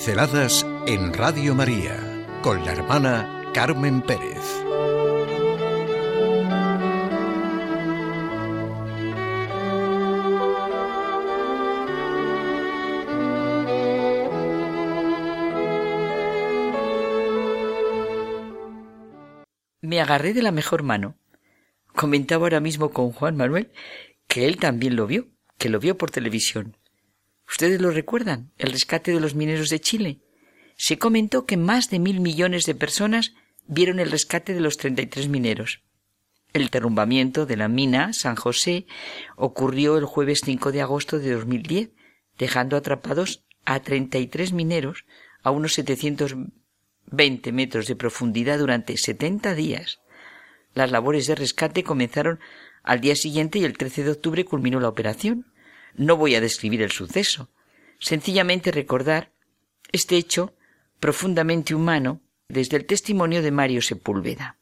Pinceladas en Radio María con la hermana Carmen Pérez. Me agarré de la mejor mano. Comentaba ahora mismo con Juan Manuel que él también lo vio, que lo vio por televisión. ¿Ustedes lo recuerdan? El rescate de los mineros de Chile. Se comentó que más de mil millones de personas vieron el rescate de los 33 mineros. El derrumbamiento de la mina San José ocurrió el jueves 5 de agosto de 2010, dejando atrapados a 33 mineros a unos 720 metros de profundidad durante 70 días. Las labores de rescate comenzaron al día siguiente y el 13 de octubre culminó la operación. No voy a describir el suceso, sencillamente recordar este hecho profundamente humano desde el testimonio de Mario Sepúlveda.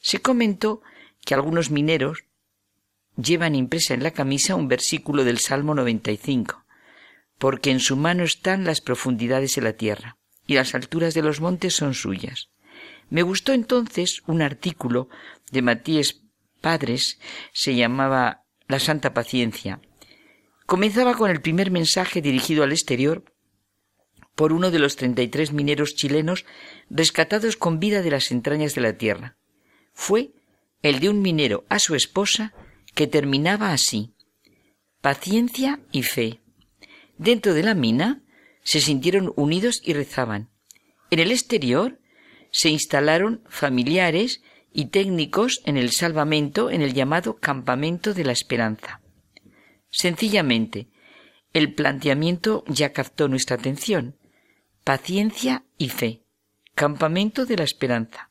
Se comentó que algunos mineros llevan impresa en la camisa un versículo del Salmo 95, porque en su mano están las profundidades de la tierra, y las alturas de los montes son suyas. Me gustó entonces un artículo de Matías Padres, se llamaba La Santa Paciencia, Comenzaba con el primer mensaje dirigido al exterior por uno de los treinta y tres mineros chilenos rescatados con vida de las entrañas de la tierra. Fue el de un minero a su esposa que terminaba así paciencia y fe. Dentro de la mina se sintieron unidos y rezaban. En el exterior se instalaron familiares y técnicos en el salvamento en el llamado Campamento de la Esperanza. Sencillamente, el planteamiento ya captó nuestra atención. Paciencia y fe. Campamento de la esperanza.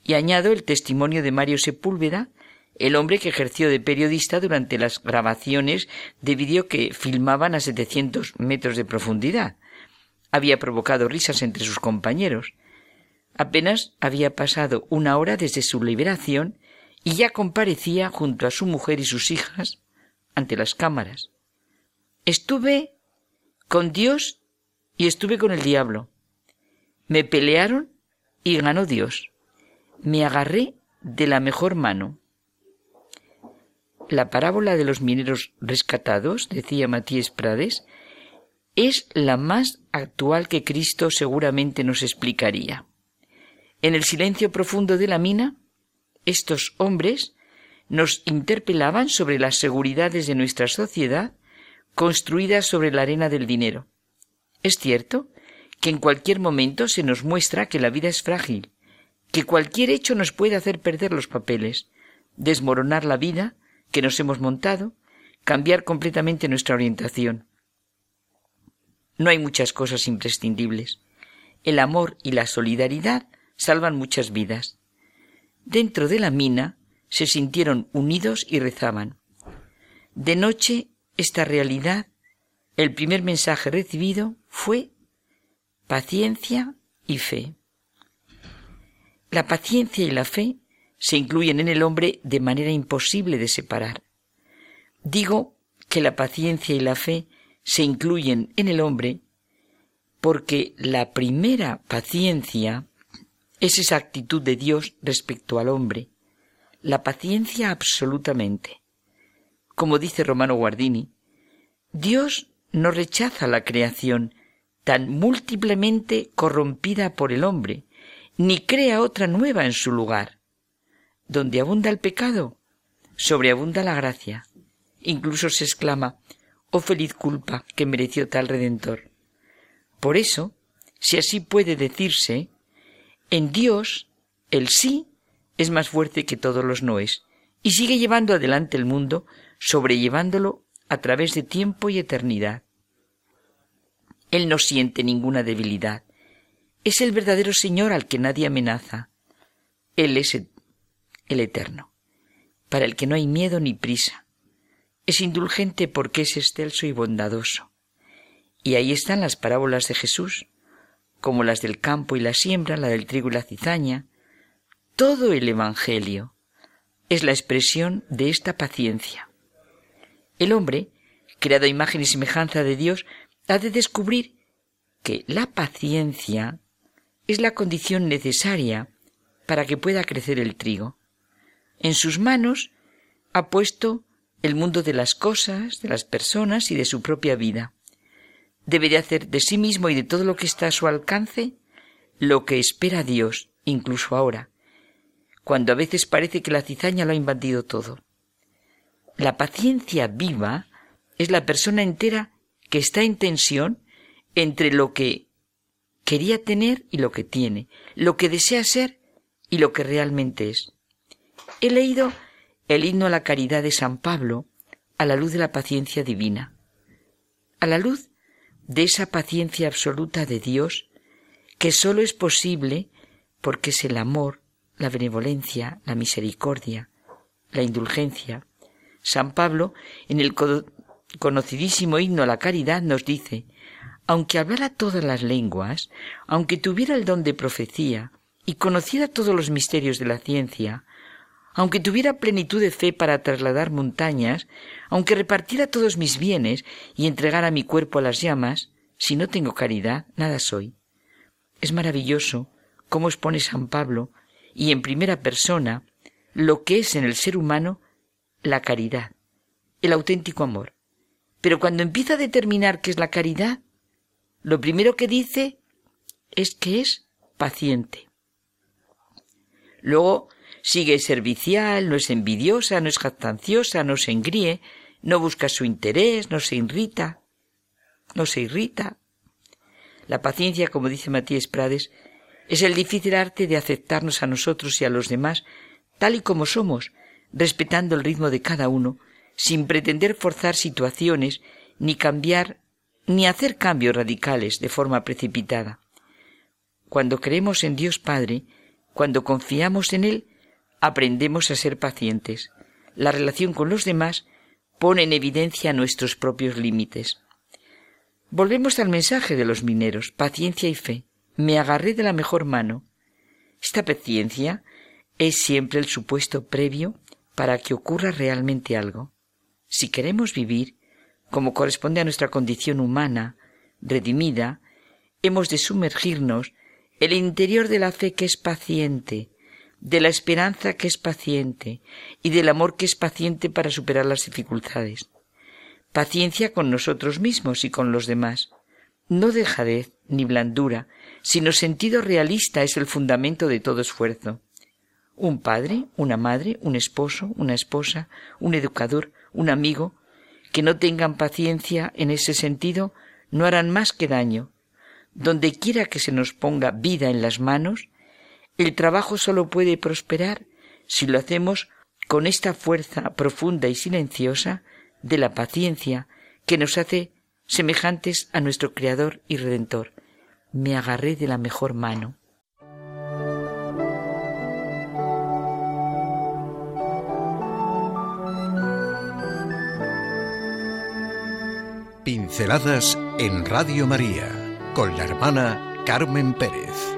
Y añado el testimonio de Mario Sepúlveda, el hombre que ejerció de periodista durante las grabaciones de vídeo que filmaban a 700 metros de profundidad. Había provocado risas entre sus compañeros. Apenas había pasado una hora desde su liberación y ya comparecía junto a su mujer y sus hijas ante las cámaras. Estuve con Dios y estuve con el diablo. Me pelearon y ganó Dios. Me agarré de la mejor mano. La parábola de los mineros rescatados, decía Matías Prades, es la más actual que Cristo seguramente nos explicaría. En el silencio profundo de la mina, estos hombres nos interpelaban sobre las seguridades de nuestra sociedad construidas sobre la arena del dinero. Es cierto que en cualquier momento se nos muestra que la vida es frágil, que cualquier hecho nos puede hacer perder los papeles, desmoronar la vida que nos hemos montado, cambiar completamente nuestra orientación. No hay muchas cosas imprescindibles. El amor y la solidaridad salvan muchas vidas. Dentro de la mina se sintieron unidos y rezaban. De noche, esta realidad, el primer mensaje recibido fue paciencia y fe. La paciencia y la fe se incluyen en el hombre de manera imposible de separar. Digo que la paciencia y la fe se incluyen en el hombre porque la primera paciencia es esa actitud de Dios respecto al hombre, la paciencia absolutamente. Como dice Romano Guardini, Dios no rechaza la creación tan múltiplemente corrompida por el hombre, ni crea otra nueva en su lugar. Donde abunda el pecado, sobreabunda la gracia. Incluso se exclama, oh feliz culpa que mereció tal redentor. Por eso, si así puede decirse, en Dios el sí es más fuerte que todos los noes y sigue llevando adelante el mundo, sobrellevándolo a través de tiempo y eternidad. Él no siente ninguna debilidad. Es el verdadero Señor al que nadie amenaza. Él es el eterno, para el que no hay miedo ni prisa. Es indulgente porque es excelso y bondadoso. Y ahí están las parábolas de Jesús, como las del campo y la siembra, la del trigo y la cizaña, todo el Evangelio es la expresión de esta paciencia. El hombre, creado a imagen y semejanza de Dios, ha de descubrir que la paciencia es la condición necesaria para que pueda crecer el trigo. En sus manos ha puesto el mundo de las cosas, de las personas y de su propia vida. Debe de hacer de sí mismo y de todo lo que está a su alcance lo que espera Dios, incluso ahora, cuando a veces parece que la cizaña lo ha invadido todo. La paciencia viva es la persona entera que está en tensión entre lo que quería tener y lo que tiene, lo que desea ser y lo que realmente es. He leído el himno a la caridad de San Pablo a la luz de la paciencia divina, a la luz de esa paciencia absoluta de Dios que sólo es posible porque es el amor, la benevolencia, la misericordia, la indulgencia. San Pablo, en el conocidísimo himno a la caridad, nos dice, aunque hablara todas las lenguas, aunque tuviera el don de profecía y conociera todos los misterios de la ciencia, aunque tuviera plenitud de fe para trasladar montañas, aunque repartiera todos mis bienes y entregara mi cuerpo a las llamas, si no tengo caridad, nada soy. Es maravilloso cómo expone San Pablo, y en primera persona, lo que es en el ser humano la caridad, el auténtico amor. Pero cuando empieza a determinar qué es la caridad, lo primero que dice es que es paciente. Luego sigue servicial, no es envidiosa, no es jactanciosa, no se engríe, no busca su interés, no se irrita, no se irrita. La paciencia, como dice Matías Prades, es el difícil arte de aceptarnos a nosotros y a los demás tal y como somos, respetando el ritmo de cada uno, sin pretender forzar situaciones ni cambiar ni hacer cambios radicales de forma precipitada. Cuando creemos en Dios Padre, cuando confiamos en Él, aprendemos a ser pacientes. La relación con los demás pone en evidencia nuestros propios límites. Volvemos al mensaje de los mineros, paciencia y fe. Me agarré de la mejor mano. Esta paciencia es siempre el supuesto previo para que ocurra realmente algo. Si queremos vivir, como corresponde a nuestra condición humana, redimida, hemos de sumergirnos el interior de la fe que es paciente, de la esperanza que es paciente y del amor que es paciente para superar las dificultades. Paciencia con nosotros mismos y con los demás. No dejadez ni blandura, sino sentido realista es el fundamento de todo esfuerzo. Un padre, una madre, un esposo, una esposa, un educador, un amigo, que no tengan paciencia en ese sentido no harán más que daño. Donde quiera que se nos ponga vida en las manos, el trabajo solo puede prosperar si lo hacemos con esta fuerza profunda y silenciosa de la paciencia que nos hace semejantes a nuestro Creador y Redentor. Me agarré de la mejor mano. Pinceladas en Radio María con la hermana Carmen Pérez.